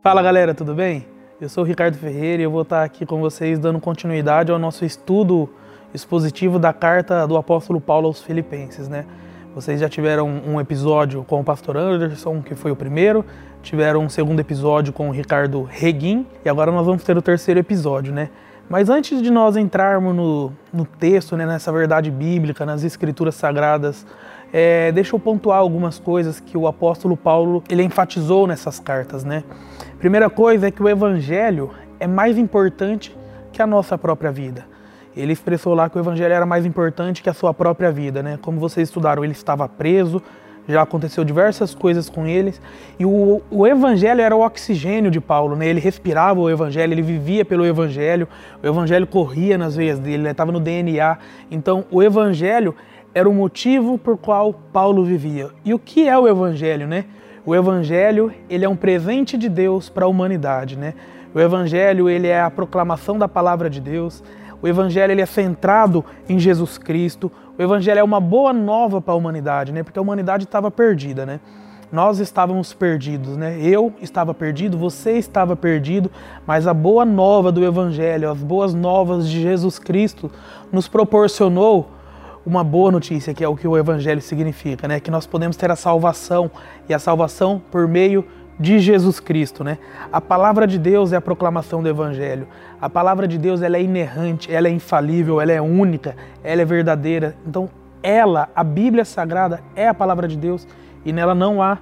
Fala galera, tudo bem? Eu sou o Ricardo Ferreira e eu vou estar aqui com vocês dando continuidade ao nosso estudo expositivo da carta do apóstolo Paulo aos Filipenses, né? Vocês já tiveram um episódio com o pastor Anderson, que foi o primeiro, tiveram um segundo episódio com o Ricardo Reguin e agora nós vamos ter o terceiro episódio, né? Mas antes de nós entrarmos no, no texto, né, nessa verdade bíblica, nas escrituras sagradas, é, deixa eu pontuar algumas coisas que o apóstolo Paulo ele enfatizou nessas cartas, né? Primeira coisa é que o evangelho é mais importante que a nossa própria vida. Ele expressou lá que o evangelho era mais importante que a sua própria vida, né? Como vocês estudaram, ele estava preso, já aconteceu diversas coisas com eles, e o, o evangelho era o oxigênio de Paulo, né? Ele respirava o evangelho, ele vivia pelo evangelho, o evangelho corria nas veias dele, estava no DNA. Então, o evangelho era o motivo por qual Paulo vivia. E o que é o evangelho, né? O evangelho, ele é um presente de Deus para a humanidade, né? O evangelho, ele é a proclamação da palavra de Deus. O evangelho ele é centrado em Jesus Cristo. O evangelho é uma boa nova para a humanidade, né? Porque a humanidade estava perdida, né? Nós estávamos perdidos, né? Eu estava perdido, você estava perdido, mas a boa nova do evangelho, as boas novas de Jesus Cristo nos proporcionou uma boa notícia, que é o que o evangelho significa, né? Que nós podemos ter a salvação e a salvação por meio de Jesus Cristo, né? A palavra de Deus é a proclamação do evangelho. A palavra de Deus, ela é inerrante, ela é infalível, ela é única, ela é verdadeira. Então, ela, a Bíblia Sagrada é a palavra de Deus e nela não há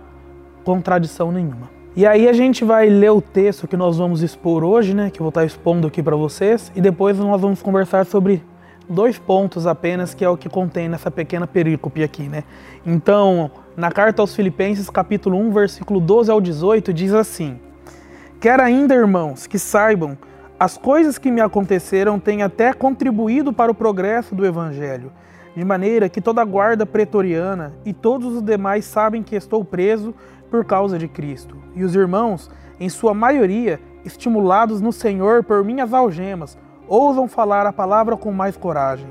contradição nenhuma. E aí a gente vai ler o texto que nós vamos expor hoje, né, que eu vou estar expondo aqui para vocês, e depois nós vamos conversar sobre dois pontos apenas, que é o que contém nessa pequena perícope aqui, né? Então, na carta aos Filipenses, capítulo 1, versículo 12 ao 18, diz assim: Quero ainda, irmãos, que saibam, as coisas que me aconteceram têm até contribuído para o progresso do evangelho, de maneira que toda a guarda pretoriana e todos os demais sabem que estou preso por causa de Cristo. E os irmãos, em sua maioria, estimulados no Senhor por minhas algemas, ousam falar a palavra com mais coragem.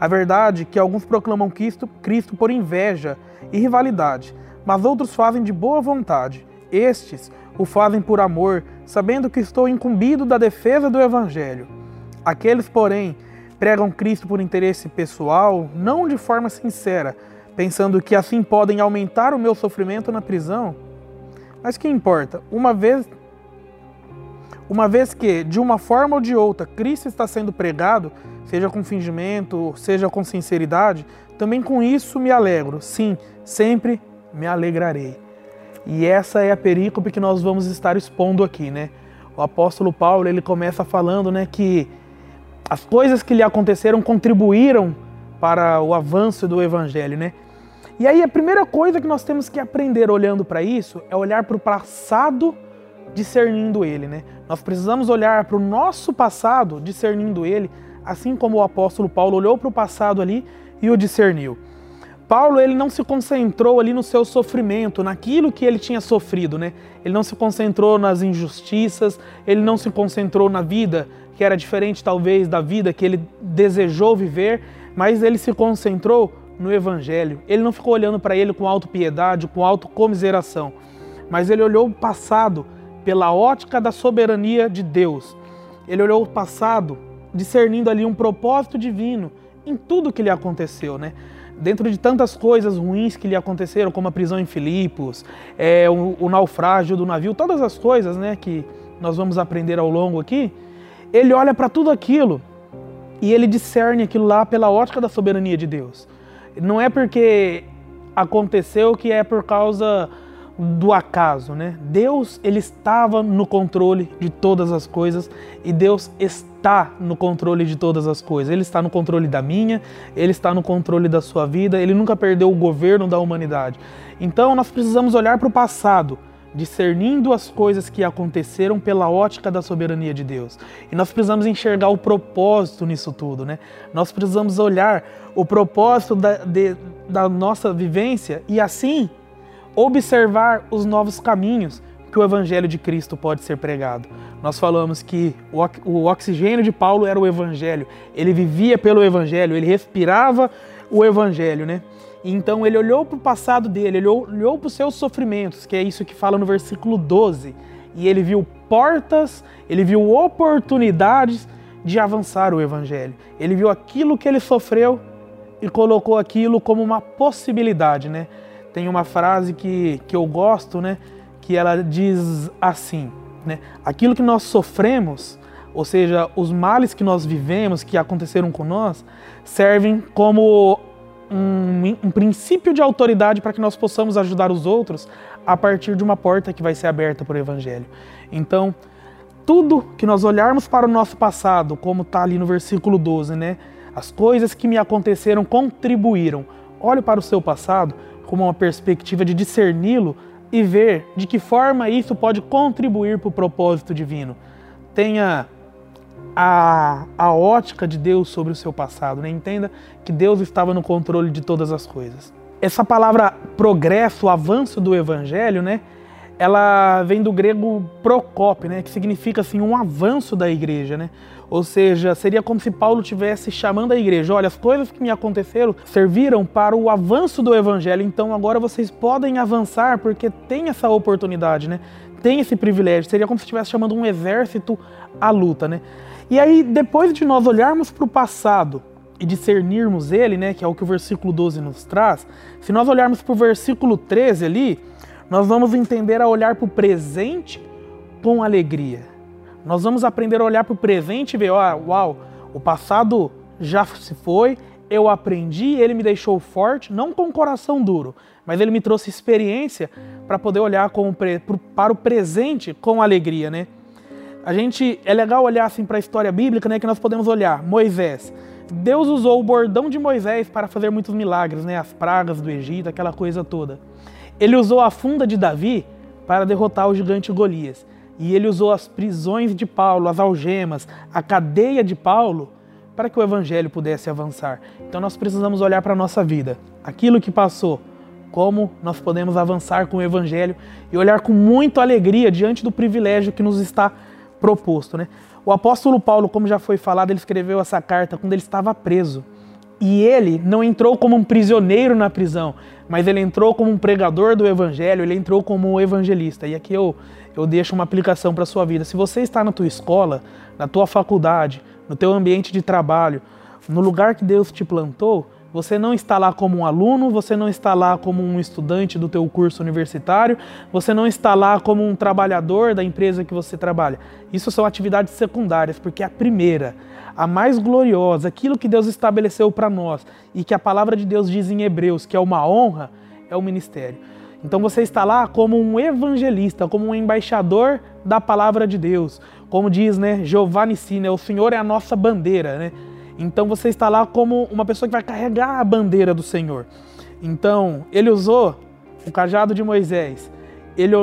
A verdade é que alguns proclamam Cristo, Cristo por inveja e rivalidade, mas outros fazem de boa vontade. Estes o fazem por amor, sabendo que estou incumbido da defesa do Evangelho. Aqueles, porém, pregam Cristo por interesse pessoal, não de forma sincera, pensando que assim podem aumentar o meu sofrimento na prisão. Mas que importa? Uma vez uma vez que, de uma forma ou de outra, Cristo está sendo pregado, seja com fingimento, seja com sinceridade, também com isso me alegro. Sim, sempre me alegrarei. E essa é a perícope que nós vamos estar expondo aqui, né? O apóstolo Paulo, ele começa falando, né, que as coisas que lhe aconteceram contribuíram para o avanço do evangelho, né? E aí a primeira coisa que nós temos que aprender olhando para isso é olhar para o passado discernindo ele, né? Nós precisamos olhar para o nosso passado discernindo ele, assim como o apóstolo Paulo olhou para o passado ali e o discerniu. Paulo ele não se concentrou ali no seu sofrimento, naquilo que ele tinha sofrido, né? Ele não se concentrou nas injustiças, ele não se concentrou na vida que era diferente talvez da vida que ele desejou viver, mas ele se concentrou no evangelho. Ele não ficou olhando para ele com autopiedade, com autocomiseração, mas ele olhou o passado pela ótica da soberania de Deus. Ele olhou o passado, discernindo ali um propósito divino em tudo que lhe aconteceu, né? Dentro de tantas coisas ruins que lhe aconteceram, como a prisão em Filipos, é, o, o naufrágio do navio, todas as coisas, né, que nós vamos aprender ao longo aqui, ele olha para tudo aquilo e ele discerne aquilo lá pela ótica da soberania de Deus. Não é porque aconteceu que é por causa do acaso, né? Deus, ele estava no controle de todas as coisas e Deus está no controle de todas as coisas. Ele está no controle da minha, ele está no controle da sua vida, ele nunca perdeu o governo da humanidade. Então nós precisamos olhar para o passado, discernindo as coisas que aconteceram pela ótica da soberania de Deus. E nós precisamos enxergar o propósito nisso tudo, né? Nós precisamos olhar o propósito da, de, da nossa vivência e assim observar os novos caminhos que o Evangelho de Cristo pode ser pregado. Nós falamos que o oxigênio de Paulo era o Evangelho, ele vivia pelo Evangelho, ele respirava o evangelho, né? Então ele olhou para o passado dele, ele olhou para os seus sofrimentos, que é isso que fala no versículo 12, e ele viu portas, ele viu oportunidades de avançar o evangelho. Ele viu aquilo que ele sofreu e colocou aquilo como uma possibilidade, né? Tem uma frase que, que eu gosto, né? Que ela diz assim, né? Aquilo que nós sofremos, ou seja, os males que nós vivemos, que aconteceram com nós, servem como um, um princípio de autoridade para que nós possamos ajudar os outros a partir de uma porta que vai ser aberta por Evangelho. Então, tudo que nós olharmos para o nosso passado, como está ali no versículo 12, né? As coisas que me aconteceram contribuíram. Olhe para o seu passado como uma perspectiva de discerni-lo e ver de que forma isso pode contribuir para o propósito divino. Tenha a, a ótica de Deus sobre o seu passado, né? entenda que Deus estava no controle de todas as coisas. Essa palavra progresso, avanço do evangelho, né? Ela vem do grego procope, né, que significa assim um avanço da igreja, né? Ou seja, seria como se Paulo tivesse chamando a igreja, olha, as coisas que me aconteceram serviram para o avanço do evangelho, então agora vocês podem avançar porque tem essa oportunidade, né? Tem esse privilégio. Seria como se estivesse chamando um exército à luta, né? E aí, depois de nós olharmos para o passado e discernirmos ele, né, que é o que o versículo 12 nos traz, se nós olharmos para o versículo 13 ali, nós vamos entender a olhar para o presente com alegria. Nós vamos aprender a olhar para o presente e ver, ó, uau, o passado já se foi, eu aprendi, ele me deixou forte, não com o coração duro, mas ele me trouxe experiência para poder olhar com, para o presente com alegria, né? A gente é legal olhar assim para a história bíblica, né? Que nós podemos olhar Moisés. Deus usou o bordão de Moisés para fazer muitos milagres, né? As pragas do Egito, aquela coisa toda. Ele usou a funda de Davi para derrotar o gigante Golias. E ele usou as prisões de Paulo, as algemas, a cadeia de Paulo para que o evangelho pudesse avançar. Então nós precisamos olhar para a nossa vida, aquilo que passou, como nós podemos avançar com o evangelho e olhar com muita alegria diante do privilégio que nos está proposto, né? O apóstolo Paulo, como já foi falado, ele escreveu essa carta quando ele estava preso. E ele não entrou como um prisioneiro na prisão, mas ele entrou como um pregador do evangelho, ele entrou como um evangelista. E aqui eu, eu deixo uma aplicação para a sua vida. Se você está na tua escola, na tua faculdade, no teu ambiente de trabalho, no lugar que Deus te plantou, você não está lá como um aluno, você não está lá como um estudante do teu curso universitário, você não está lá como um trabalhador da empresa que você trabalha. Isso são atividades secundárias, porque a primeira, a mais gloriosa, aquilo que Deus estabeleceu para nós e que a palavra de Deus diz em Hebreus, que é uma honra, é o ministério. Então você está lá como um evangelista, como um embaixador da palavra de Deus. Como diz, né, Giovanni Sina, o Senhor é a nossa bandeira, né? Então você está lá como uma pessoa que vai carregar a bandeira do Senhor. Então, ele usou o cajado de Moisés, ele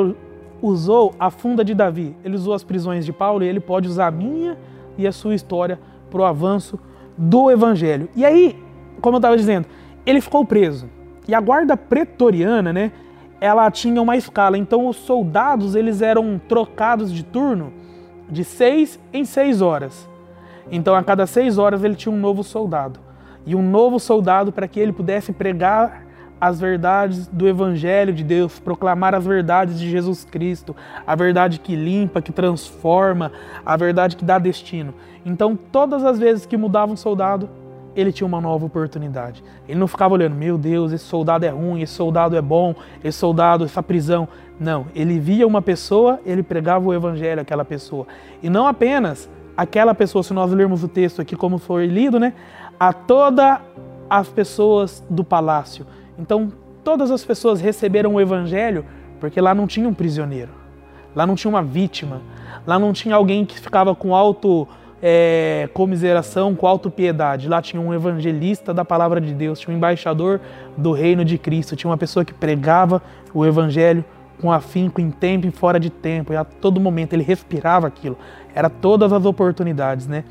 usou a funda de Davi, ele usou as prisões de Paulo e ele pode usar a minha e a sua história para o avanço do evangelho. E aí, como eu estava dizendo, ele ficou preso. E a guarda pretoriana, né, ela tinha uma escala. Então os soldados eles eram trocados de turno de seis em seis horas. Então, a cada seis horas, ele tinha um novo soldado. E um novo soldado para que ele pudesse pregar as verdades do Evangelho de Deus, proclamar as verdades de Jesus Cristo, a verdade que limpa, que transforma, a verdade que dá destino. Então, todas as vezes que mudava um soldado, ele tinha uma nova oportunidade. Ele não ficava olhando, meu Deus, esse soldado é ruim, esse soldado é bom, esse soldado, essa prisão. Não, ele via uma pessoa, ele pregava o evangelho àquela pessoa. E não apenas aquela pessoa, se nós lermos o texto aqui como foi lido, né? A todas as pessoas do palácio. Então, todas as pessoas receberam o evangelho porque lá não tinha um prisioneiro, lá não tinha uma vítima, lá não tinha alguém que ficava com auto é, comiseração, com auto-piedade. Lá tinha um evangelista da palavra de Deus, tinha um embaixador do reino de Cristo, tinha uma pessoa que pregava o evangelho com afinco, em tempo e fora de tempo, e a todo momento ele respirava aquilo. Era todas as oportunidades, né?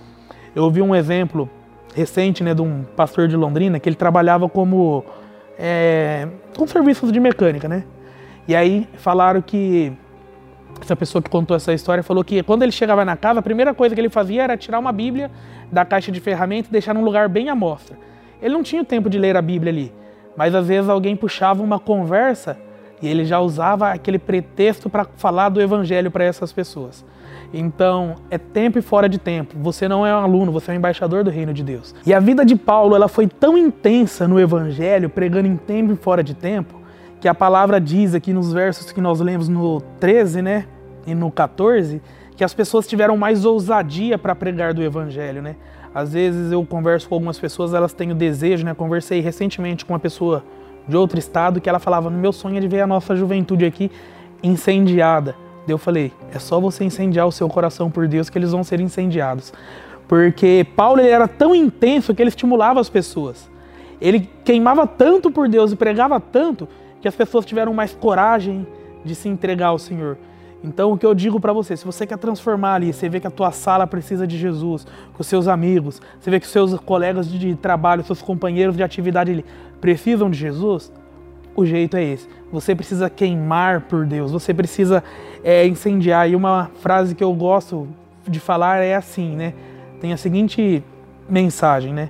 Eu ouvi um exemplo recente, né, de um pastor de Londrina que ele trabalhava como é, com serviços de mecânica, né? E aí falaram que essa pessoa que contou essa história falou que quando ele chegava na casa, a primeira coisa que ele fazia era tirar uma Bíblia da caixa de ferramentas e deixar num lugar bem à mostra. Ele não tinha tempo de ler a Bíblia ali, mas às vezes alguém puxava uma conversa e ele já usava aquele pretexto para falar do evangelho para essas pessoas. Então, é tempo e fora de tempo. Você não é um aluno, você é um embaixador do reino de Deus. E a vida de Paulo, ela foi tão intensa no evangelho, pregando em tempo e fora de tempo, que a palavra diz aqui nos versos que nós lemos no 13, né, e no 14, que as pessoas tiveram mais ousadia para pregar do evangelho, né? Às vezes eu converso com algumas pessoas, elas têm o desejo, né? Conversei recentemente com uma pessoa de outro estado que ela falava: "No meu sonho é de ver a nossa juventude aqui incendiada". Eu falei: "É só você incendiar o seu coração por Deus que eles vão ser incendiados". Porque Paulo ele era tão intenso que ele estimulava as pessoas. Ele queimava tanto por Deus e pregava tanto que as pessoas tiveram mais coragem de se entregar ao Senhor. Então, o que eu digo para você, se você quer transformar ali, você vê que a tua sala precisa de Jesus, com os seus amigos, você vê que os seus colegas de trabalho, seus companheiros de atividade ali precisam de Jesus, o jeito é esse. Você precisa queimar por Deus, você precisa é, incendiar. E uma frase que eu gosto de falar é assim, né? Tem a seguinte mensagem, né?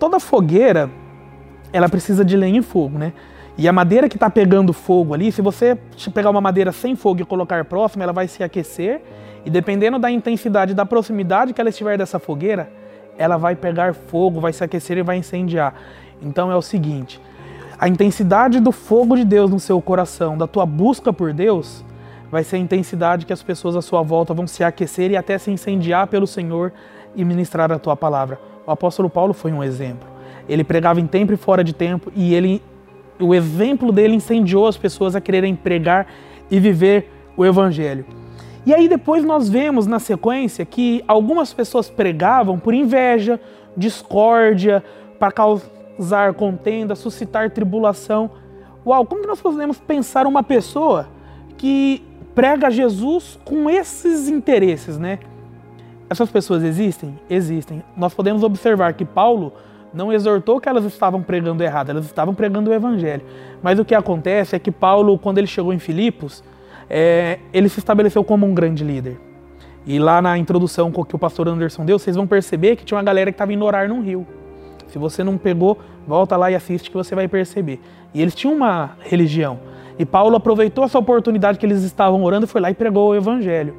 Toda fogueira, ela precisa de lenha e fogo, né? E a madeira que está pegando fogo ali, se você pegar uma madeira sem fogo e colocar próxima, ela vai se aquecer e dependendo da intensidade, da proximidade que ela estiver dessa fogueira, ela vai pegar fogo, vai se aquecer e vai incendiar. Então é o seguinte: a intensidade do fogo de Deus no seu coração, da tua busca por Deus, vai ser a intensidade que as pessoas à sua volta vão se aquecer e até se incendiar pelo Senhor e ministrar a tua palavra. O apóstolo Paulo foi um exemplo. Ele pregava em tempo e fora de tempo e ele o exemplo dele incendiou as pessoas a quererem pregar e viver o evangelho. E aí depois nós vemos na sequência que algumas pessoas pregavam por inveja, discórdia, para causar contenda, suscitar tribulação. Uau, como nós podemos pensar uma pessoa que prega Jesus com esses interesses, né? Essas pessoas existem? Existem. Nós podemos observar que Paulo não exortou que elas estavam pregando errado, elas estavam pregando o evangelho. Mas o que acontece é que Paulo, quando ele chegou em Filipos, é, ele se estabeleceu como um grande líder. E lá na introdução que o pastor Anderson deu, vocês vão perceber que tinha uma galera que estava indo orar num rio. Se você não pegou, volta lá e assiste que você vai perceber. E eles tinham uma religião. E Paulo aproveitou essa oportunidade que eles estavam orando e foi lá e pregou o evangelho.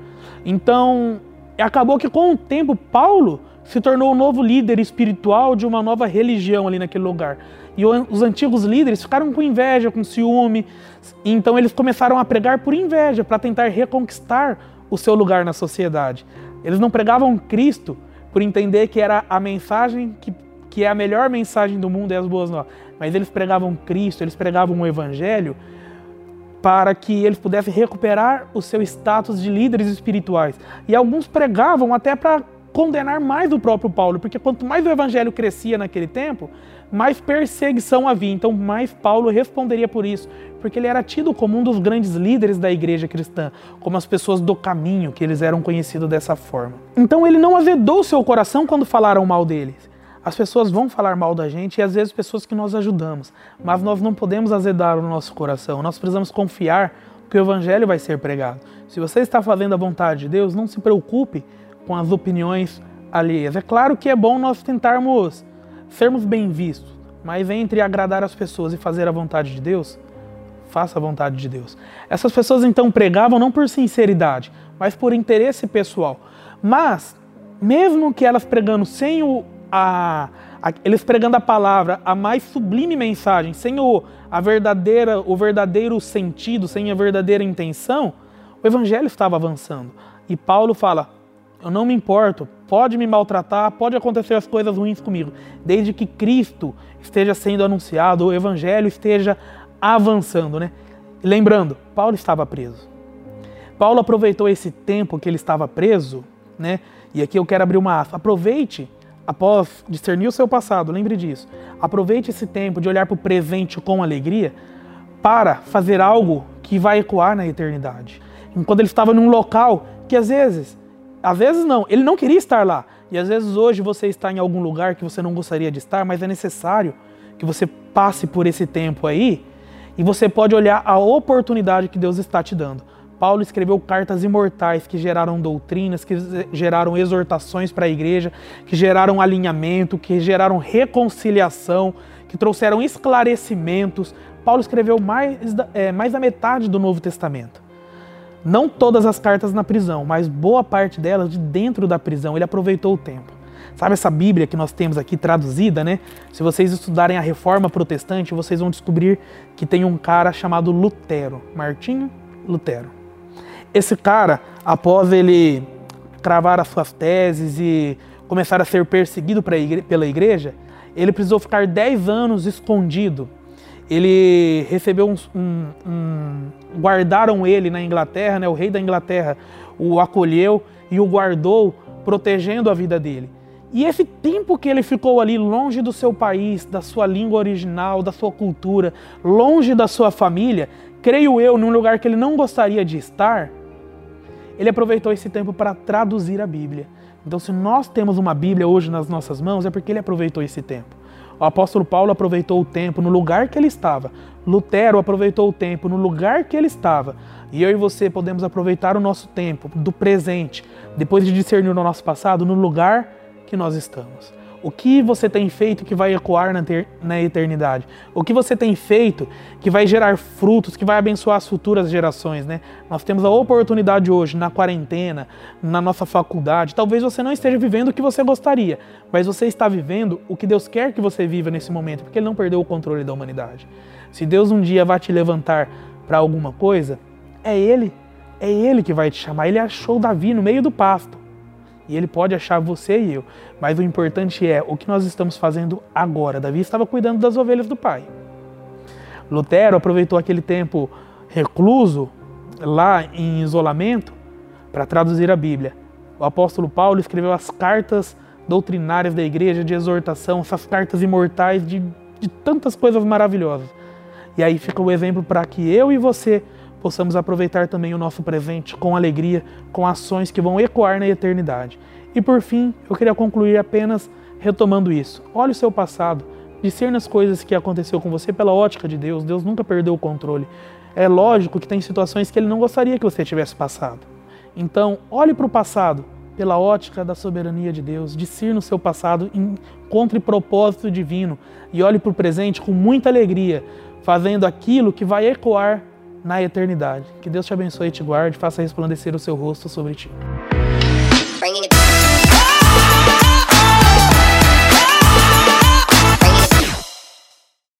Então, acabou que com o tempo Paulo se tornou o novo líder espiritual de uma nova religião ali naquele lugar. E os antigos líderes ficaram com inveja, com ciúme, então eles começaram a pregar por inveja, para tentar reconquistar o seu lugar na sociedade. Eles não pregavam Cristo por entender que era a mensagem que, que é a melhor mensagem do mundo e as boas novas, mas eles pregavam Cristo, eles pregavam o Evangelho para que eles pudessem recuperar o seu status de líderes espirituais. E alguns pregavam até para condenar mais o próprio Paulo, porque quanto mais o evangelho crescia naquele tempo, mais perseguição havia. Então, mais Paulo responderia por isso, porque ele era tido como um dos grandes líderes da igreja cristã, como as pessoas do caminho, que eles eram conhecidos dessa forma. Então, ele não azedou seu coração quando falaram mal deles. As pessoas vão falar mal da gente e às vezes pessoas que nós ajudamos, mas nós não podemos azedar o nosso coração. Nós precisamos confiar que o evangelho vai ser pregado. Se você está fazendo a vontade de Deus, não se preocupe com as opiniões alheias. É claro que é bom nós tentarmos sermos bem vistos, mas entre agradar as pessoas e fazer a vontade de Deus, faça a vontade de Deus. Essas pessoas então pregavam não por sinceridade, mas por interesse pessoal. Mas, mesmo que elas pregando sem o, a, a, eles pregando a palavra, a mais sublime mensagem, sem o, a verdadeira, o verdadeiro sentido, sem a verdadeira intenção, o evangelho estava avançando. E Paulo fala: eu não me importo, pode me maltratar, pode acontecer as coisas ruins comigo, desde que Cristo esteja sendo anunciado, o evangelho esteja avançando, né? Lembrando, Paulo estava preso. Paulo aproveitou esse tempo que ele estava preso, né? E aqui eu quero abrir uma aspa. Aproveite, após discernir o seu passado, lembre disso. Aproveite esse tempo de olhar para o presente com alegria para fazer algo que vai ecoar na eternidade. Enquanto ele estava num local que às vezes às vezes não, ele não queria estar lá. E às vezes hoje você está em algum lugar que você não gostaria de estar, mas é necessário que você passe por esse tempo aí e você pode olhar a oportunidade que Deus está te dando Paulo escreveu cartas imortais que geraram doutrinas, que geraram exortações para a igreja, que geraram alinhamento, que geraram reconciliação, que trouxeram esclarecimentos. Paulo escreveu mais, é, mais da metade do Novo Testamento. Não todas as cartas na prisão, mas boa parte delas de dentro da prisão. Ele aproveitou o tempo. Sabe essa Bíblia que nós temos aqui traduzida, né? Se vocês estudarem a Reforma Protestante, vocês vão descobrir que tem um cara chamado Lutero, Martinho Lutero. Esse cara, após ele cravar as suas teses e começar a ser perseguido pela igreja, ele precisou ficar 10 anos escondido. Ele recebeu um, um, um, guardaram ele na Inglaterra, né? O rei da Inglaterra o acolheu e o guardou, protegendo a vida dele. E esse tempo que ele ficou ali longe do seu país, da sua língua original, da sua cultura, longe da sua família, creio eu, num lugar que ele não gostaria de estar, ele aproveitou esse tempo para traduzir a Bíblia. Então, se nós temos uma Bíblia hoje nas nossas mãos, é porque ele aproveitou esse tempo. O apóstolo Paulo aproveitou o tempo no lugar que ele estava. Lutero aproveitou o tempo no lugar que ele estava. E eu e você podemos aproveitar o nosso tempo do presente, depois de discernir o nosso passado, no lugar que nós estamos. O que você tem feito que vai ecoar na, ter, na eternidade? O que você tem feito que vai gerar frutos, que vai abençoar as futuras gerações, né? Nós temos a oportunidade hoje, na quarentena, na nossa faculdade. Talvez você não esteja vivendo o que você gostaria, mas você está vivendo o que Deus quer que você viva nesse momento, porque Ele não perdeu o controle da humanidade. Se Deus um dia vai te levantar para alguma coisa, é Ele. É Ele que vai te chamar. Ele achou Davi no meio do pasto. E ele pode achar você e eu. Mas o importante é o que nós estamos fazendo agora. Davi estava cuidando das ovelhas do pai. Lutero aproveitou aquele tempo recluso, lá em isolamento, para traduzir a Bíblia. O apóstolo Paulo escreveu as cartas doutrinárias da igreja de exortação, essas cartas imortais de, de tantas coisas maravilhosas. E aí fica o exemplo para que eu e você possamos aproveitar também o nosso presente com alegria, com ações que vão ecoar na eternidade. E por fim, eu queria concluir apenas retomando isso. Olhe o seu passado, discerne as coisas que aconteceu com você pela ótica de Deus. Deus nunca perdeu o controle. É lógico que tem situações que ele não gostaria que você tivesse passado. Então, olhe para o passado pela ótica da soberania de Deus, discirna o seu passado, encontre propósito divino e olhe para o presente com muita alegria, fazendo aquilo que vai ecoar na eternidade. Que Deus te abençoe e te guarde, faça resplandecer o seu rosto sobre ti.